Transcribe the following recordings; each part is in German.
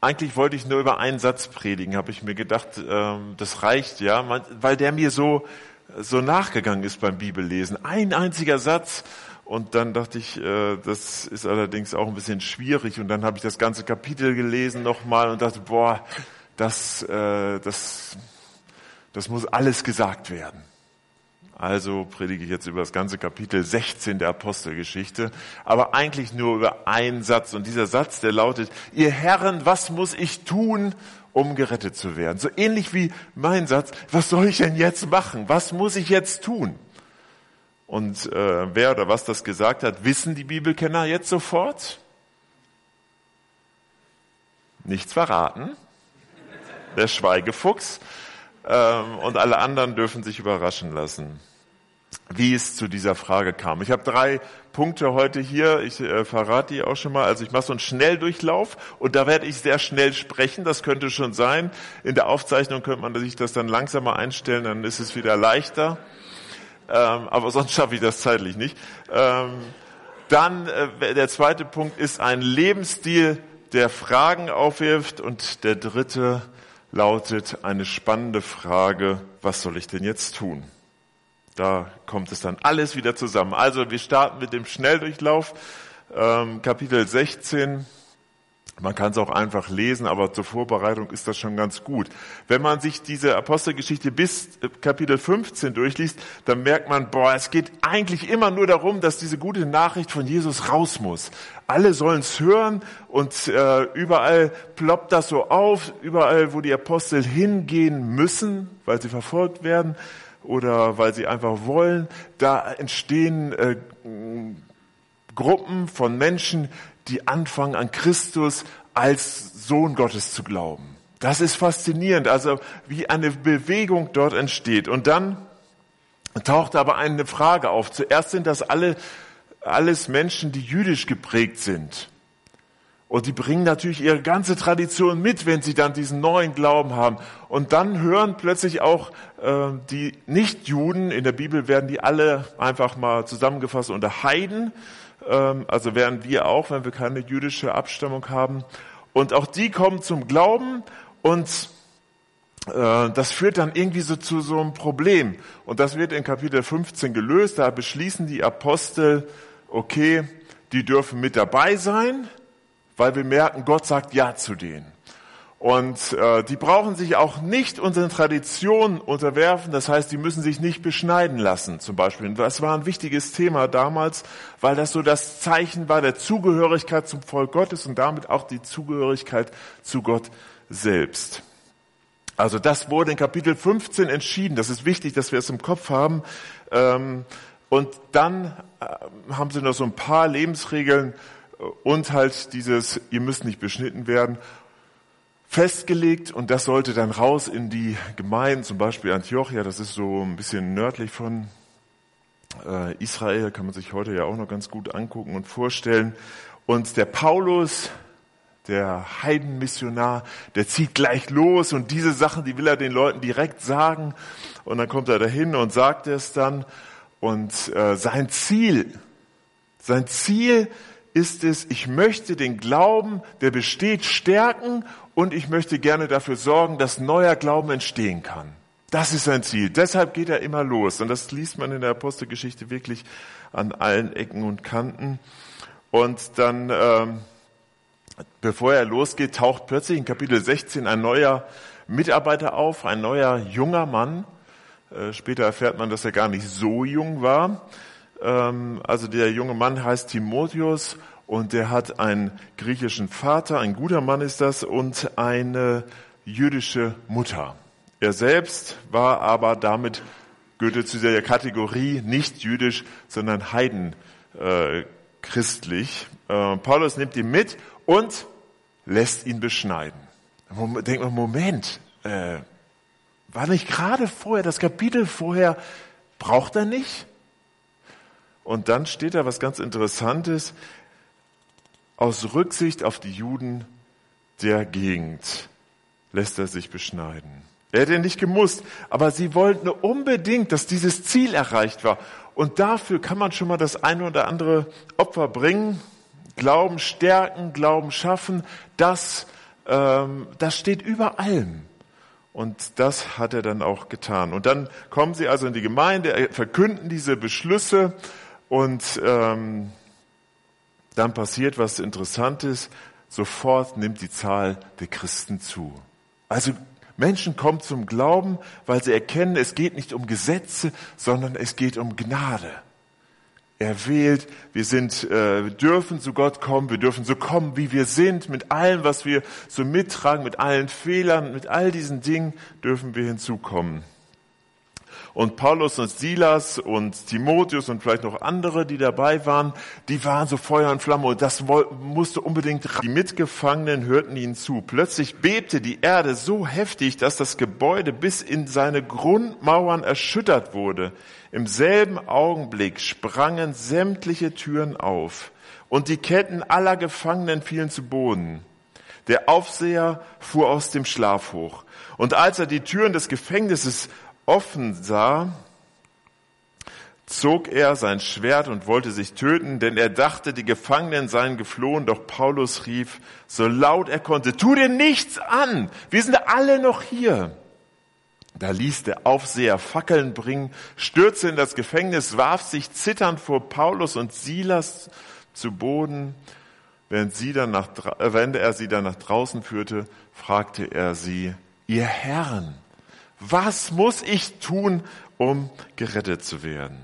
eigentlich wollte ich nur über einen Satz predigen, habe ich mir gedacht, ähm, das reicht ja, weil der mir so, so nachgegangen ist beim Bibellesen. Ein einziger Satz. Und dann dachte ich, äh, das ist allerdings auch ein bisschen schwierig. Und dann habe ich das ganze Kapitel gelesen nochmal und dachte, boah, das, äh, das, das muss alles gesagt werden. Also predige ich jetzt über das ganze Kapitel 16 der Apostelgeschichte, aber eigentlich nur über einen Satz. Und dieser Satz, der lautet, ihr Herren, was muss ich tun, um gerettet zu werden? So ähnlich wie mein Satz, was soll ich denn jetzt machen? Was muss ich jetzt tun? Und äh, wer oder was das gesagt hat, wissen die Bibelkenner jetzt sofort? Nichts verraten. Der Schweigefuchs. Ähm, und alle anderen dürfen sich überraschen lassen wie es zu dieser Frage kam. Ich habe drei Punkte heute hier, ich äh, verrate die auch schon mal. Also ich mache so einen Schnelldurchlauf und da werde ich sehr schnell sprechen, das könnte schon sein. In der Aufzeichnung könnte man sich das dann langsamer einstellen, dann ist es wieder leichter. Ähm, aber sonst schaffe ich das zeitlich nicht. Ähm, dann äh, der zweite Punkt ist ein Lebensstil, der Fragen aufwirft und der dritte lautet eine spannende Frage, was soll ich denn jetzt tun? Da kommt es dann alles wieder zusammen. Also wir starten mit dem Schnelldurchlauf, ähm, Kapitel 16. Man kann es auch einfach lesen, aber zur Vorbereitung ist das schon ganz gut. Wenn man sich diese Apostelgeschichte bis äh, Kapitel 15 durchliest, dann merkt man, boah, es geht eigentlich immer nur darum, dass diese gute Nachricht von Jesus raus muss. Alle sollen es hören und äh, überall ploppt das so auf, überall, wo die Apostel hingehen müssen, weil sie verfolgt werden, oder weil sie einfach wollen. Da entstehen äh, Gruppen von Menschen, die anfangen an Christus als Sohn Gottes zu glauben. Das ist faszinierend, also wie eine Bewegung dort entsteht. Und dann taucht aber eine Frage auf. Zuerst sind das alle, alles Menschen, die jüdisch geprägt sind. Und die bringen natürlich ihre ganze Tradition mit, wenn sie dann diesen neuen Glauben haben. Und dann hören plötzlich auch äh, die Nichtjuden, in der Bibel werden die alle einfach mal zusammengefasst unter Heiden, ähm, also wären wir auch, wenn wir keine jüdische Abstammung haben. Und auch die kommen zum Glauben und äh, das führt dann irgendwie so zu so einem Problem. Und das wird in Kapitel 15 gelöst. Da beschließen die Apostel, okay, die dürfen mit dabei sein weil wir merken, Gott sagt Ja zu denen. Und äh, die brauchen sich auch nicht unseren Traditionen unterwerfen. Das heißt, die müssen sich nicht beschneiden lassen, zum Beispiel. Das war ein wichtiges Thema damals, weil das so das Zeichen war der Zugehörigkeit zum Volk Gottes und damit auch die Zugehörigkeit zu Gott selbst. Also das wurde in Kapitel 15 entschieden. Das ist wichtig, dass wir es im Kopf haben. Ähm, und dann äh, haben sie noch so ein paar Lebensregeln und halt dieses, ihr müsst nicht beschnitten werden, festgelegt und das sollte dann raus in die Gemeinden, zum Beispiel Antiochia, das ist so ein bisschen nördlich von äh, Israel, kann man sich heute ja auch noch ganz gut angucken und vorstellen. Und der Paulus, der Heidenmissionar, der zieht gleich los und diese Sachen, die will er den Leuten direkt sagen. Und dann kommt er dahin und sagt es dann. Und äh, sein Ziel, sein Ziel ist es, ich möchte den Glauben, der besteht, stärken und ich möchte gerne dafür sorgen, dass neuer Glauben entstehen kann. Das ist sein Ziel. Deshalb geht er immer los. Und das liest man in der Apostelgeschichte wirklich an allen Ecken und Kanten. Und dann, ähm, bevor er losgeht, taucht plötzlich in Kapitel 16 ein neuer Mitarbeiter auf, ein neuer junger Mann. Äh, später erfährt man, dass er gar nicht so jung war. Ähm, also der junge Mann heißt Timotheus und der hat einen griechischen Vater, ein guter Mann ist das, und eine jüdische Mutter. Er selbst war aber damit, gehörte zu der Kategorie nicht jüdisch, sondern heiden äh. Äh, Paulus nimmt ihn mit und lässt ihn beschneiden. Denkt man, Moment, äh, war nicht gerade vorher, das Kapitel vorher, braucht er nicht? Und dann steht da was ganz Interessantes. Aus Rücksicht auf die Juden der Gegend lässt er sich beschneiden. Er hätte nicht gemusst, aber sie wollten unbedingt, dass dieses Ziel erreicht war. Und dafür kann man schon mal das eine oder andere Opfer bringen, Glauben stärken, Glauben schaffen. Das ähm, das steht über allem. Und das hat er dann auch getan. Und dann kommen sie also in die Gemeinde, verkünden diese Beschlüsse und ähm, dann passiert was Interessantes. Sofort nimmt die Zahl der Christen zu. Also Menschen kommen zum Glauben, weil sie erkennen, es geht nicht um Gesetze, sondern es geht um Gnade. Er wählt, wir sind, äh, wir dürfen zu Gott kommen, wir dürfen so kommen, wie wir sind, mit allem, was wir so mittragen, mit allen Fehlern, mit all diesen Dingen dürfen wir hinzukommen. Und Paulus und Silas und Timotheus und vielleicht noch andere, die dabei waren, die waren so Feuer und Flamme und das musste unbedingt. Die Mitgefangenen hörten ihnen zu. Plötzlich bebte die Erde so heftig, dass das Gebäude bis in seine Grundmauern erschüttert wurde. Im selben Augenblick sprangen sämtliche Türen auf und die Ketten aller Gefangenen fielen zu Boden. Der Aufseher fuhr aus dem Schlaf hoch. Und als er die Türen des Gefängnisses offen sah, zog er sein Schwert und wollte sich töten, denn er dachte, die Gefangenen seien geflohen, doch Paulus rief, so laut er konnte, tu dir nichts an, wir sind alle noch hier. Da ließ der Aufseher Fackeln bringen, stürzte in das Gefängnis, warf sich zitternd vor Paulus und Silas zu Boden. Während, sie dann nach, äh, während er sie dann nach draußen führte, fragte er sie, ihr Herren, was muss ich tun, um gerettet zu werden?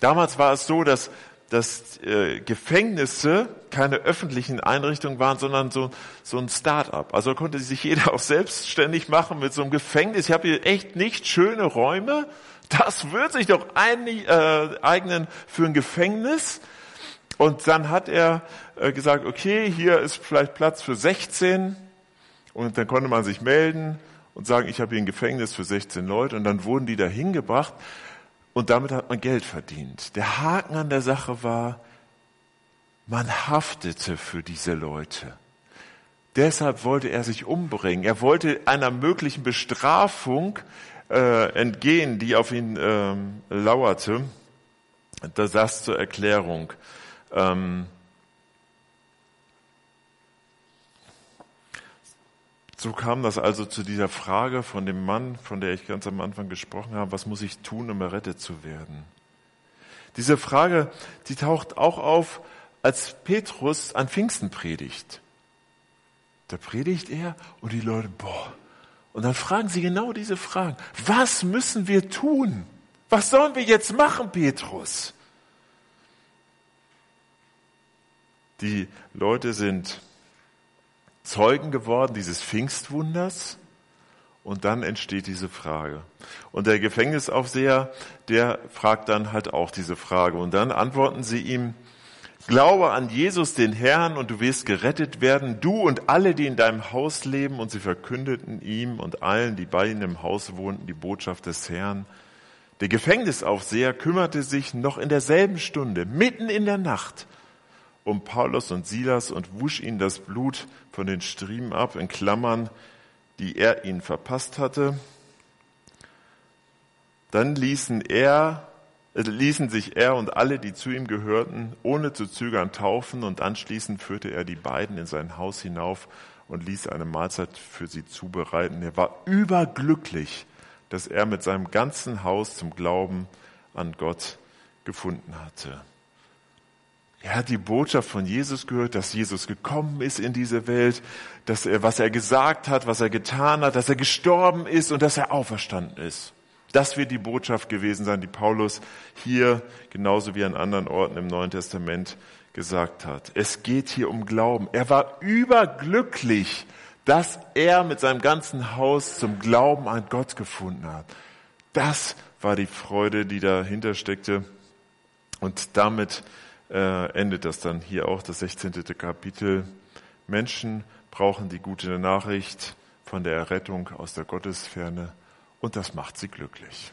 Damals war es so, dass, dass äh, Gefängnisse keine öffentlichen Einrichtungen waren, sondern so, so ein Start-up. Also konnte sich jeder auch selbstständig machen mit so einem Gefängnis. Ich habe hier echt nicht schöne Räume. Das wird sich doch ein, äh, eignen für ein Gefängnis. Und dann hat er äh, gesagt, okay, hier ist vielleicht Platz für 16. Und dann konnte man sich melden und sagen, ich habe hier ein Gefängnis für 16 Leute und dann wurden die da hingebracht und damit hat man Geld verdient. Der Haken an der Sache war, man haftete für diese Leute. Deshalb wollte er sich umbringen. Er wollte einer möglichen Bestrafung äh, entgehen, die auf ihn ähm, lauerte. Das zur Erklärung. Ähm, So kam das also zu dieser Frage von dem Mann, von der ich ganz am Anfang gesprochen habe, was muss ich tun, um errettet zu werden? Diese Frage, die taucht auch auf, als Petrus an Pfingsten predigt. Da predigt er und die Leute, boah. Und dann fragen sie genau diese Fragen. Was müssen wir tun? Was sollen wir jetzt machen, Petrus? Die Leute sind Zeugen geworden dieses Pfingstwunders. Und dann entsteht diese Frage. Und der Gefängnisaufseher, der fragt dann halt auch diese Frage. Und dann antworten sie ihm, Glaube an Jesus, den Herrn, und du wirst gerettet werden, du und alle, die in deinem Haus leben. Und sie verkündeten ihm und allen, die bei ihm im Haus wohnten, die Botschaft des Herrn. Der Gefängnisaufseher kümmerte sich noch in derselben Stunde, mitten in der Nacht, um Paulus und Silas und wusch ihnen das Blut von den Striemen ab, in Klammern, die er ihnen verpasst hatte. Dann ließen er, äh, ließen sich er und alle, die zu ihm gehörten, ohne zu zögern taufen und anschließend führte er die beiden in sein Haus hinauf und ließ eine Mahlzeit für sie zubereiten. Er war überglücklich, dass er mit seinem ganzen Haus zum Glauben an Gott gefunden hatte. Er hat die Botschaft von Jesus gehört, dass Jesus gekommen ist in diese Welt, dass er, was er gesagt hat, was er getan hat, dass er gestorben ist und dass er auferstanden ist. Das wird die Botschaft gewesen sein, die Paulus hier genauso wie an anderen Orten im Neuen Testament gesagt hat. Es geht hier um Glauben. Er war überglücklich, dass er mit seinem ganzen Haus zum Glauben an Gott gefunden hat. Das war die Freude, die dahinter steckte. Und damit äh, endet das dann hier auch, das 16. Kapitel. Menschen brauchen die gute Nachricht von der Errettung aus der Gottesferne und das macht sie glücklich.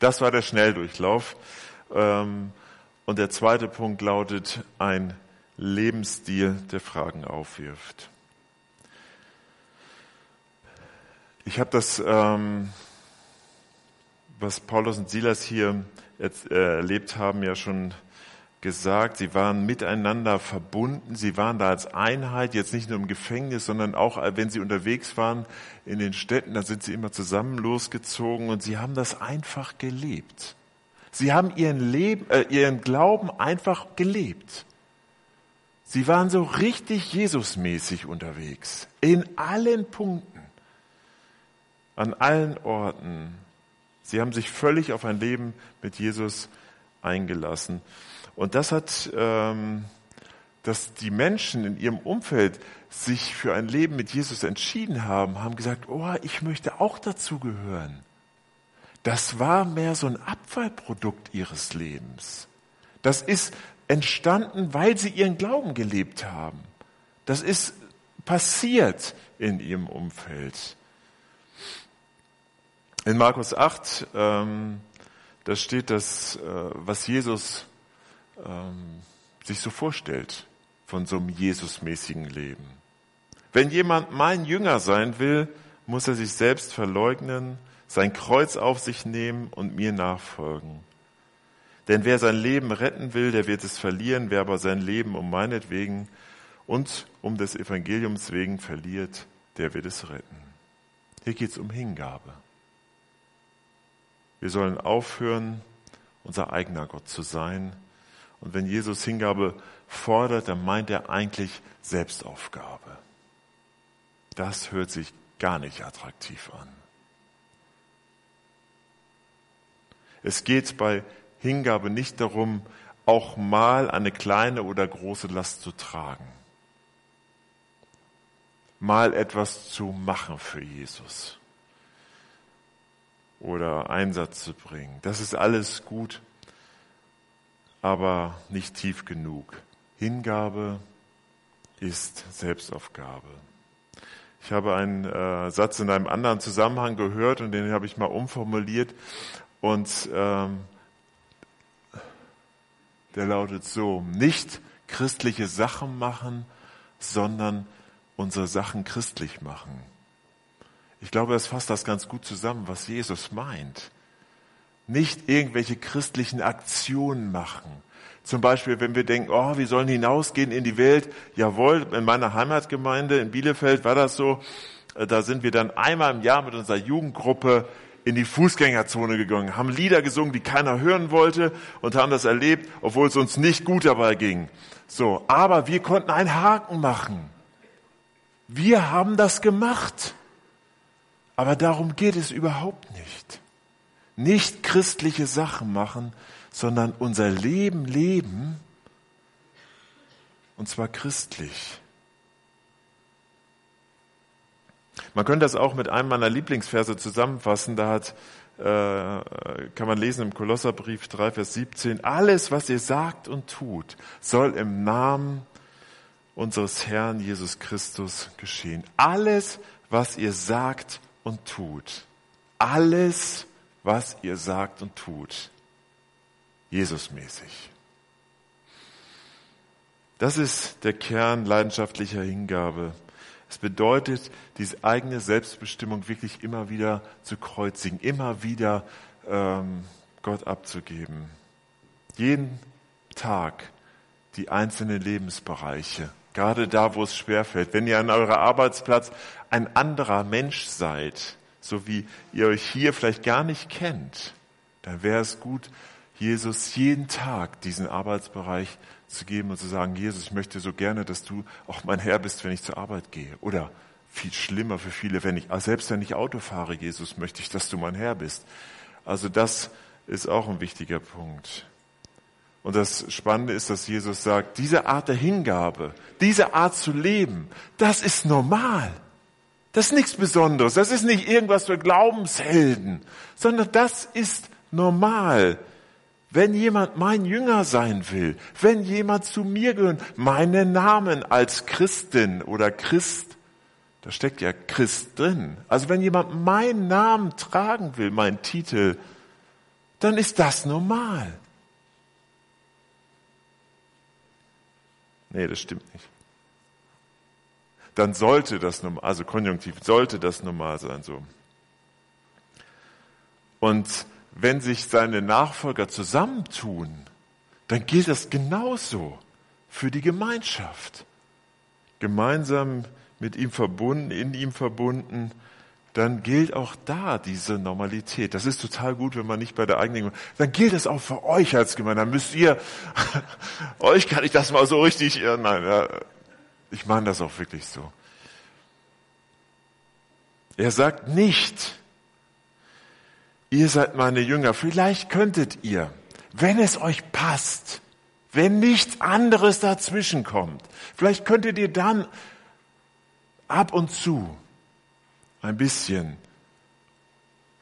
Das war der Schnelldurchlauf. Ähm, und der zweite Punkt lautet ein Lebensstil, der Fragen aufwirft. Ich habe das, ähm, was Paulus und Silas hier äh, erlebt haben, ja schon gesagt, sie waren miteinander verbunden, sie waren da als Einheit, jetzt nicht nur im Gefängnis, sondern auch, äh, wenn sie unterwegs waren in den Städten, da sind sie immer zusammen losgezogen und sie haben das einfach gelebt. Sie haben ihren, Leben, äh, ihren Glauben einfach gelebt. Sie waren so richtig Jesusmäßig unterwegs, in allen Punkten, an allen Orten. Sie haben sich völlig auf ein Leben mit Jesus eingelassen. Und das hat, ähm, dass die Menschen in ihrem Umfeld sich für ein Leben mit Jesus entschieden haben, haben gesagt, oh, ich möchte auch dazu gehören. Das war mehr so ein Abfallprodukt ihres Lebens. Das ist entstanden, weil sie ihren Glauben gelebt haben. Das ist passiert in ihrem Umfeld. In Markus 8, ähm, da steht das, äh, was Jesus ähm, sich so vorstellt von so einem Jesusmäßigen Leben. Wenn jemand mein Jünger sein will, muss er sich selbst verleugnen, sein Kreuz auf sich nehmen und mir nachfolgen. Denn wer sein Leben retten will, der wird es verlieren, wer aber sein Leben um meinetwegen und um des Evangeliums wegen verliert, der wird es retten. Hier geht es um Hingabe. Wir sollen aufhören, unser eigener Gott zu sein und wenn Jesus Hingabe fordert, dann meint er eigentlich Selbstaufgabe. Das hört sich gar nicht attraktiv an. Es geht bei Hingabe nicht darum, auch mal eine kleine oder große Last zu tragen. Mal etwas zu machen für Jesus. Oder Einsatz zu bringen. Das ist alles gut aber nicht tief genug. Hingabe ist Selbstaufgabe. Ich habe einen äh, Satz in einem anderen Zusammenhang gehört und den habe ich mal umformuliert und ähm, der lautet so, nicht christliche Sachen machen, sondern unsere Sachen christlich machen. Ich glaube, es fasst das ganz gut zusammen, was Jesus meint nicht irgendwelche christlichen Aktionen machen. Zum Beispiel, wenn wir denken, oh, wir sollen hinausgehen in die Welt. Jawohl, in meiner Heimatgemeinde in Bielefeld war das so. Äh, da sind wir dann einmal im Jahr mit unserer Jugendgruppe in die Fußgängerzone gegangen, haben Lieder gesungen, die keiner hören wollte und haben das erlebt, obwohl es uns nicht gut dabei ging. So, aber wir konnten einen Haken machen. Wir haben das gemacht. Aber darum geht es überhaupt nicht nicht christliche Sachen machen, sondern unser Leben leben, und zwar christlich. Man könnte das auch mit einem meiner Lieblingsverse zusammenfassen. Da hat, äh, kann man lesen im Kolosserbrief 3, Vers 17, alles, was ihr sagt und tut, soll im Namen unseres Herrn Jesus Christus geschehen. Alles, was ihr sagt und tut. Alles, was ihr sagt und tut. Jesusmäßig. Das ist der Kern leidenschaftlicher Hingabe. Es bedeutet, diese eigene Selbstbestimmung wirklich immer wieder zu kreuzigen, immer wieder ähm, Gott abzugeben. Jeden Tag die einzelnen Lebensbereiche, gerade da, wo es schwerfällt. Wenn ihr an eurem Arbeitsplatz ein anderer Mensch seid, so wie ihr euch hier vielleicht gar nicht kennt, dann wäre es gut, Jesus jeden Tag diesen Arbeitsbereich zu geben und zu sagen, Jesus, ich möchte so gerne, dass du auch mein Herr bist, wenn ich zur Arbeit gehe. Oder viel schlimmer für viele, wenn ich, selbst wenn ich Auto fahre, Jesus, möchte ich, dass du mein Herr bist. Also das ist auch ein wichtiger Punkt. Und das Spannende ist, dass Jesus sagt, diese Art der Hingabe, diese Art zu leben, das ist normal. Das ist nichts Besonderes. Das ist nicht irgendwas für Glaubenshelden, sondern das ist normal. Wenn jemand mein Jünger sein will, wenn jemand zu mir gehört, meinen Namen als Christin oder Christ, da steckt ja Christ drin. Also wenn jemand meinen Namen tragen will, meinen Titel, dann ist das normal. Nee, das stimmt nicht dann sollte das normal, also konjunktiv, sollte das normal sein, so. Und wenn sich seine Nachfolger zusammentun, dann gilt das genauso für die Gemeinschaft. Gemeinsam mit ihm verbunden, in ihm verbunden, dann gilt auch da diese Normalität. Das ist total gut, wenn man nicht bei der eigenen, dann gilt es auch für euch als Gemeinde. Dann müsst ihr, euch kann ich das mal so richtig, nein, ich meine das auch wirklich so. Er sagt nicht, ihr seid meine Jünger. Vielleicht könntet ihr, wenn es euch passt, wenn nichts anderes dazwischen kommt, vielleicht könntet ihr dann ab und zu ein bisschen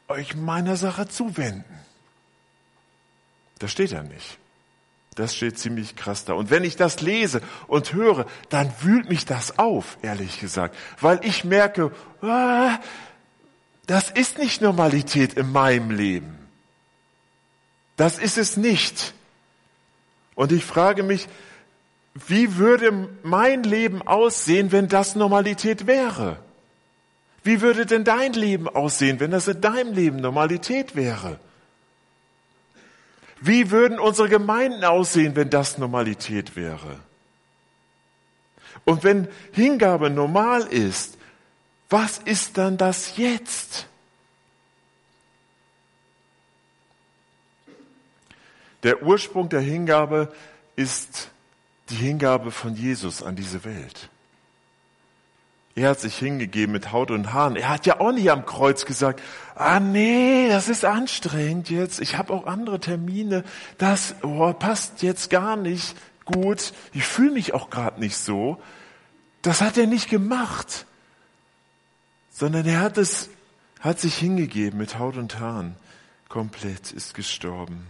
euch meiner Sache zuwenden. Das steht da nicht. Das steht ziemlich krass da. Und wenn ich das lese und höre, dann wühlt mich das auf, ehrlich gesagt, weil ich merke, ah, das ist nicht Normalität in meinem Leben. Das ist es nicht. Und ich frage mich, wie würde mein Leben aussehen, wenn das Normalität wäre? Wie würde denn dein Leben aussehen, wenn das in deinem Leben Normalität wäre? Wie würden unsere Gemeinden aussehen, wenn das Normalität wäre? Und wenn Hingabe normal ist, was ist dann das jetzt? Der Ursprung der Hingabe ist die Hingabe von Jesus an diese Welt. Er hat sich hingegeben mit Haut und Haaren. Er hat ja auch nicht am Kreuz gesagt, ah nee, das ist anstrengend jetzt. Ich habe auch andere Termine. Das oh, passt jetzt gar nicht gut. Ich fühle mich auch gerade nicht so. Das hat er nicht gemacht, sondern er hat es, hat sich hingegeben mit Haut und Haaren. Komplett ist gestorben,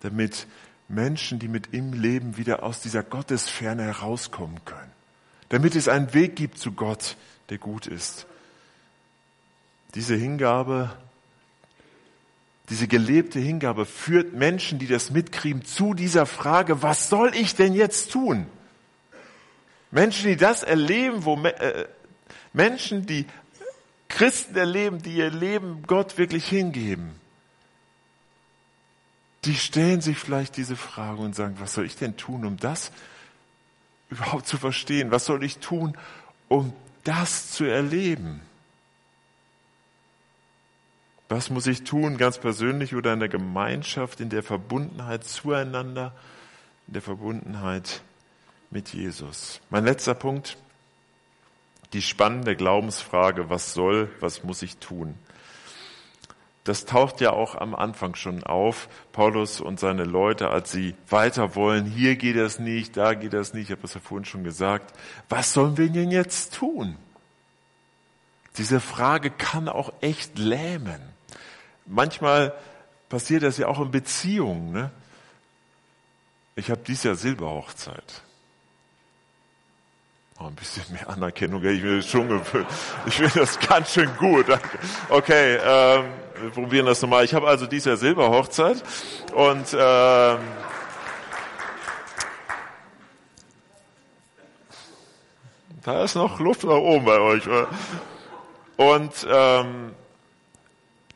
damit Menschen, die mit ihm leben, wieder aus dieser Gottesferne herauskommen können damit es einen Weg gibt zu Gott, der gut ist. Diese Hingabe, diese gelebte Hingabe führt Menschen, die das mitkriegen, zu dieser Frage, was soll ich denn jetzt tun? Menschen, die das erleben, wo äh, Menschen, die Christen erleben, die ihr Leben Gott wirklich hingeben, die stellen sich vielleicht diese Frage und sagen, was soll ich denn tun, um das überhaupt zu verstehen? Was soll ich tun, um das zu erleben? Was muss ich tun, ganz persönlich oder in der Gemeinschaft, in der Verbundenheit zueinander, in der Verbundenheit mit Jesus? Mein letzter Punkt, die spannende Glaubensfrage, was soll, was muss ich tun? Das taucht ja auch am Anfang schon auf. Paulus und seine Leute, als sie weiter wollen, hier geht das nicht, da geht das nicht, ich habe das ja vorhin schon gesagt. Was sollen wir denn jetzt tun? Diese Frage kann auch echt lähmen. Manchmal passiert das ja auch in Beziehungen. Ne? Ich habe dieses Jahr Silberhochzeit. Oh, ein bisschen mehr Anerkennung, ich bin schon gewöhnt. Ich finde das ganz schön gut. Okay, ähm, wir probieren das nochmal. Ich habe also dieses Jahr Silberhochzeit und ähm, da ist noch Luft nach oben bei euch. Und ähm,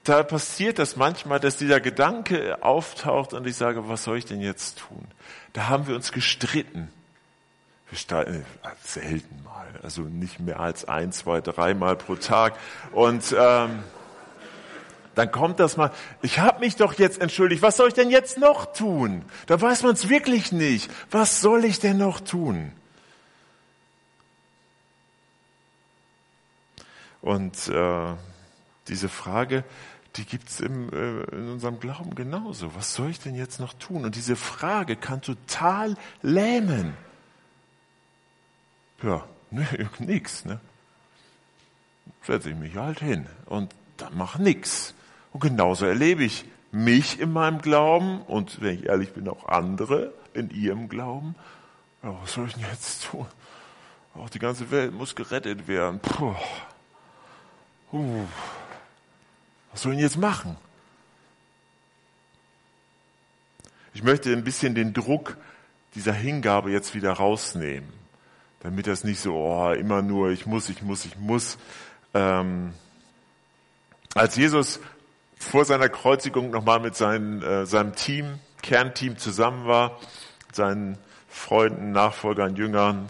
da passiert das manchmal, dass dieser Gedanke auftaucht und ich sage, was soll ich denn jetzt tun? Da haben wir uns gestritten. Streiten äh, selten mal, also nicht mehr als ein, zwei, dreimal pro Tag. Und ähm, dann kommt das mal, ich habe mich doch jetzt entschuldigt, was soll ich denn jetzt noch tun? Da weiß man es wirklich nicht. Was soll ich denn noch tun? Und äh, diese Frage, die gibt's im, äh, in unserem Glauben genauso. Was soll ich denn jetzt noch tun? Und diese Frage kann total lähmen. Ja, ne, nix. Ne? Setze ich mich halt hin und dann mach nix. Und genauso erlebe ich mich in meinem Glauben und wenn ich ehrlich bin, auch andere in ihrem Glauben. Ja, was soll ich denn jetzt tun? Auch die ganze Welt muss gerettet werden. Puh. Uh. Was soll ich denn jetzt machen? Ich möchte ein bisschen den Druck dieser Hingabe jetzt wieder rausnehmen, damit das nicht so oh, immer nur ich muss, ich muss, ich muss. Ähm, als Jesus vor seiner Kreuzigung nochmal mit seinen, äh, seinem Team Kernteam zusammen war, seinen Freunden, Nachfolgern, Jüngern,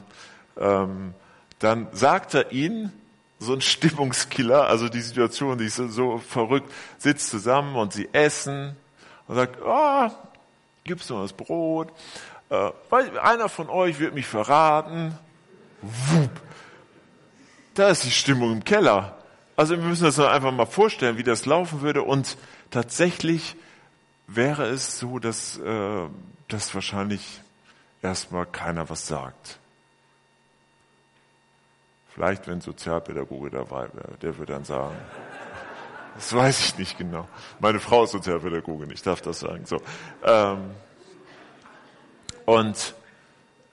ähm, dann sagt er ihnen, so ein Stimmungskiller, also die Situation, die ist so verrückt, sitzt zusammen und sie essen und sagt, ah, oh, gibt's noch das Brot? Äh, weil einer von euch wird mich verraten. Wupp. Da ist die Stimmung im Keller. Also wir müssen uns einfach mal vorstellen, wie das laufen würde. Und tatsächlich wäre es so, dass, äh, dass wahrscheinlich erstmal keiner was sagt. Vielleicht, wenn Sozialpädagoge dabei wäre, der würde dann sagen, das weiß ich nicht genau. Meine Frau ist Sozialpädagogin, ich darf das sagen. So. Ähm, und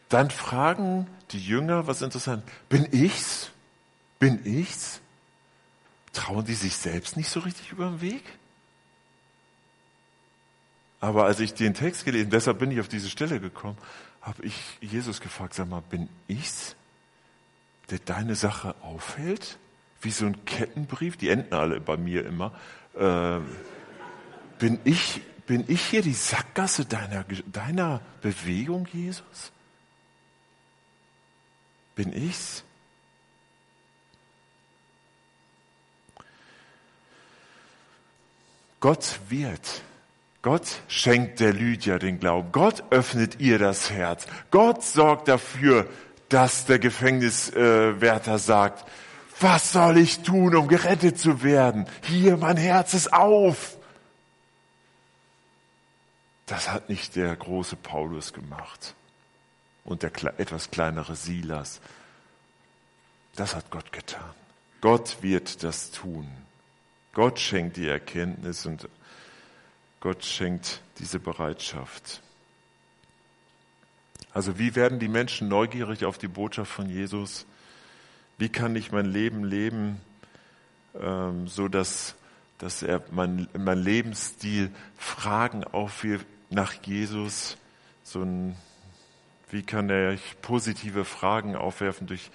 dann fragen die Jünger, was interessant, bin ich's? Bin ich's? Trauen die sich selbst nicht so richtig über den Weg? Aber als ich den Text gelesen, deshalb bin ich auf diese Stelle gekommen, habe ich Jesus gefragt, sag mal, bin ich's? der deine Sache aufhält? Wie so ein Kettenbrief, die enden alle bei mir immer. Äh, bin, ich, bin ich hier die Sackgasse deiner, deiner Bewegung, Jesus? Bin ich's? Gott wird. Gott schenkt der Lydia den Glauben. Gott öffnet ihr das Herz. Gott sorgt dafür, dass der Gefängniswärter sagt, was soll ich tun, um gerettet zu werden? Hier, mein Herz ist auf. Das hat nicht der große Paulus gemacht und der etwas kleinere Silas. Das hat Gott getan. Gott wird das tun. Gott schenkt die Erkenntnis und Gott schenkt diese Bereitschaft. Also wie werden die Menschen neugierig auf die Botschaft von Jesus? Wie kann ich mein Leben leben, ähm, so dass, dass er mein, mein Lebensstil Fragen aufwirft nach Jesus? So ein, wie kann er positive Fragen aufwerfen durch,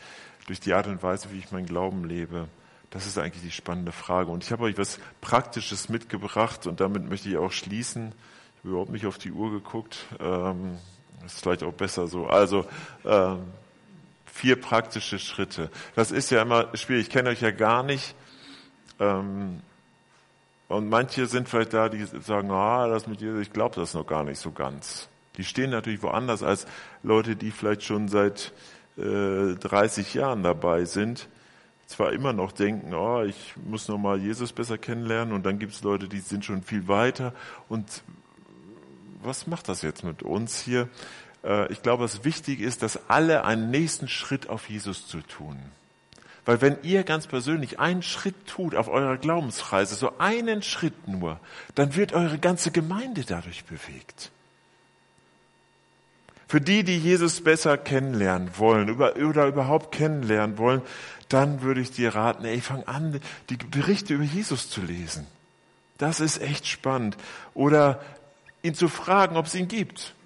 durch die Art und Weise, wie ich mein Glauben lebe? Das ist eigentlich die spannende Frage. Und ich habe euch was Praktisches mitgebracht und damit möchte ich auch schließen. Ich habe überhaupt nicht auf die Uhr geguckt. Ähm, ist vielleicht auch besser so. Also ähm, vier praktische Schritte. Das ist ja immer schwierig. Ich kenne euch ja gar nicht. Ähm, und manche sind vielleicht da, die sagen, ah, das mit Jesus, ich glaube das noch gar nicht so ganz. Die stehen natürlich woanders als Leute, die vielleicht schon seit äh, 30 Jahren dabei sind. Zwar immer noch denken, oh, ich muss noch mal Jesus besser kennenlernen und dann gibt es Leute, die sind schon viel weiter und was macht das jetzt mit uns hier? Äh, ich glaube, es wichtig ist, dass alle einen nächsten Schritt auf Jesus zu tun. Weil wenn ihr ganz persönlich einen Schritt tut auf eurer Glaubensreise, so einen Schritt nur, dann wird eure ganze Gemeinde dadurch bewegt. Für die, die Jesus besser kennenlernen wollen oder überhaupt kennenlernen wollen, dann würde ich dir raten, ey, fang an, die Berichte über Jesus zu lesen. Das ist echt spannend. Oder ihn zu fragen, ob es ihn gibt.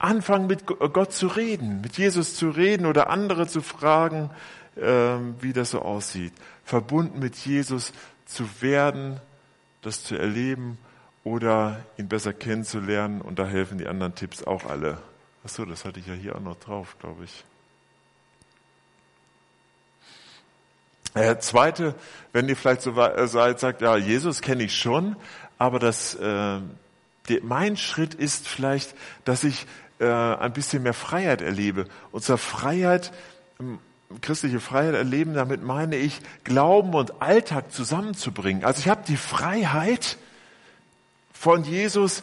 Anfangen mit Gott zu reden, mit Jesus zu reden oder andere zu fragen, ähm, wie das so aussieht. Verbunden mit Jesus zu werden, das zu erleben oder ihn besser kennenzulernen. Und da helfen die anderen Tipps auch alle. Achso, das hatte ich ja hier auch noch drauf, glaube ich. Der äh, zweite, wenn ihr vielleicht so seid, sagt, ja, Jesus kenne ich schon, aber das, äh, der, mein Schritt ist vielleicht, dass ich äh, ein bisschen mehr Freiheit erlebe. Und zur Freiheit, ähm, christliche Freiheit erleben, damit meine ich, Glauben und Alltag zusammenzubringen. Also ich habe die Freiheit von Jesus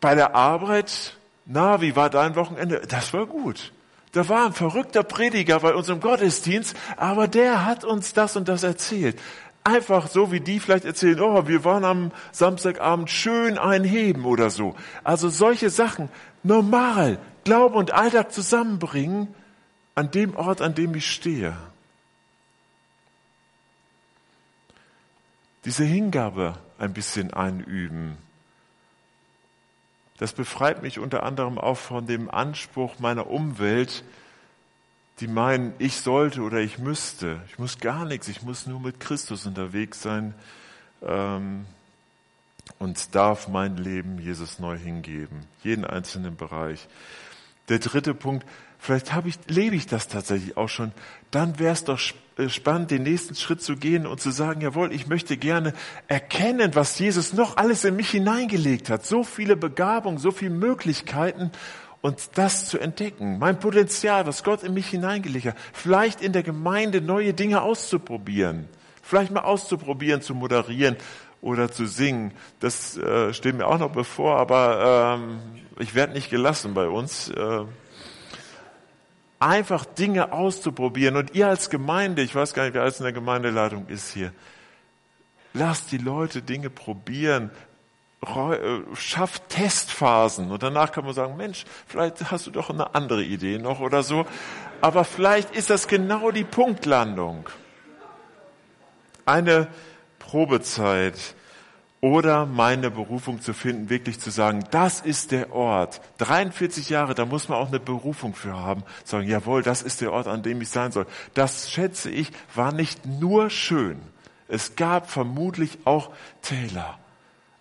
bei der Arbeit. Na, wie war dein Wochenende? Das war gut. Da war ein verrückter Prediger bei unserem Gottesdienst, aber der hat uns das und das erzählt einfach so wie die vielleicht erzählen, oh, wir waren am Samstagabend schön einheben oder so. Also solche Sachen normal, Glaube und Alltag zusammenbringen an dem Ort, an dem ich stehe. Diese Hingabe ein bisschen einüben. Das befreit mich unter anderem auch von dem Anspruch meiner Umwelt, die meinen, ich sollte oder ich müsste. Ich muss gar nichts, ich muss nur mit Christus unterwegs sein. Ähm, und darf mein Leben Jesus neu hingeben. Jeden einzelnen Bereich. Der dritte Punkt, vielleicht ich, lebe ich das tatsächlich auch schon. Dann wäre es doch äh, spannend, den nächsten Schritt zu gehen und zu sagen, jawohl, ich möchte gerne erkennen, was Jesus noch alles in mich hineingelegt hat. So viele Begabungen, so viele Möglichkeiten und das zu entdecken. Mein Potenzial, was Gott in mich hineingelegt hat. Vielleicht in der Gemeinde neue Dinge auszuprobieren. Vielleicht mal auszuprobieren, zu moderieren oder zu singen. Das äh, steht mir auch noch bevor, aber ähm, ich werde nicht gelassen bei uns. Äh, einfach Dinge auszuprobieren. Und ihr als Gemeinde, ich weiß gar nicht, wer alles in der Gemeindeleitung ist hier, lasst die Leute Dinge probieren, äh, schafft Testphasen und danach kann man sagen, Mensch, vielleicht hast du doch eine andere Idee noch oder so. Aber vielleicht ist das genau die Punktlandung. Eine Probezeit oder meine Berufung zu finden, wirklich zu sagen, das ist der Ort. 43 Jahre, da muss man auch eine Berufung für haben. Sagen, jawohl, das ist der Ort, an dem ich sein soll. Das schätze ich, war nicht nur schön. Es gab vermutlich auch Täler.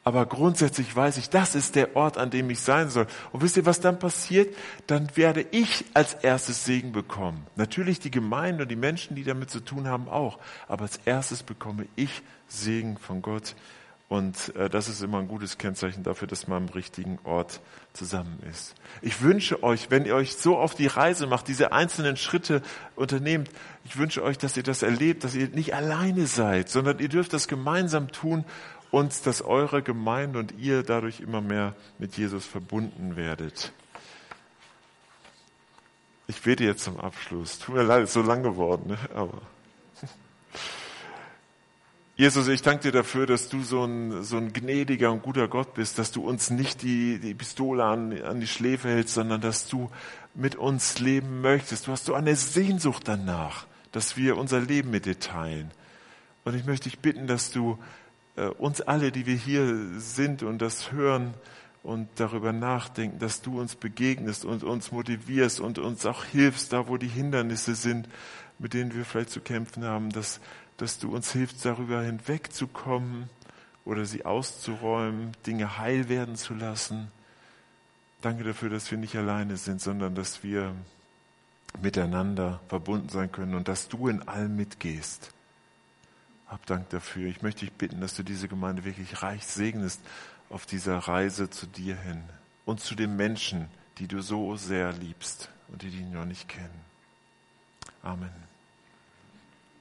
Aber grundsätzlich weiß ich, das ist der Ort, an dem ich sein soll. Und wisst ihr, was dann passiert? Dann werde ich als erstes Segen bekommen. Natürlich die Gemeinde und die Menschen, die damit zu tun haben, auch. Aber als erstes bekomme ich Segen von Gott. Und äh, das ist immer ein gutes Kennzeichen dafür, dass man am richtigen Ort zusammen ist. Ich wünsche euch, wenn ihr euch so auf die Reise macht, diese einzelnen Schritte unternehmt, ich wünsche euch, dass ihr das erlebt, dass ihr nicht alleine seid, sondern ihr dürft das gemeinsam tun und dass eure Gemeinde und ihr dadurch immer mehr mit Jesus verbunden werdet. Ich bete jetzt zum Abschluss. Tut mir leid, ist so lang geworden, ne? aber. Jesus, ich danke dir dafür, dass du so ein, so ein gnädiger und guter Gott bist, dass du uns nicht die, die Pistole an, an die Schläfe hältst, sondern dass du mit uns leben möchtest. Du hast so eine Sehnsucht danach, dass wir unser Leben mit dir teilen. Und ich möchte dich bitten, dass du äh, uns alle, die wir hier sind und das hören und darüber nachdenken, dass du uns begegnest und uns motivierst und uns auch hilfst, da wo die Hindernisse sind, mit denen wir vielleicht zu kämpfen haben, dass, dass du uns hilfst, darüber hinwegzukommen oder sie auszuräumen, Dinge heil werden zu lassen. Danke dafür, dass wir nicht alleine sind, sondern dass wir miteinander verbunden sein können und dass du in allem mitgehst. Hab Dank dafür. Ich möchte dich bitten, dass du diese Gemeinde wirklich reich segnest auf dieser Reise zu dir hin und zu den Menschen, die du so sehr liebst und die dich noch nicht kennen. Amen.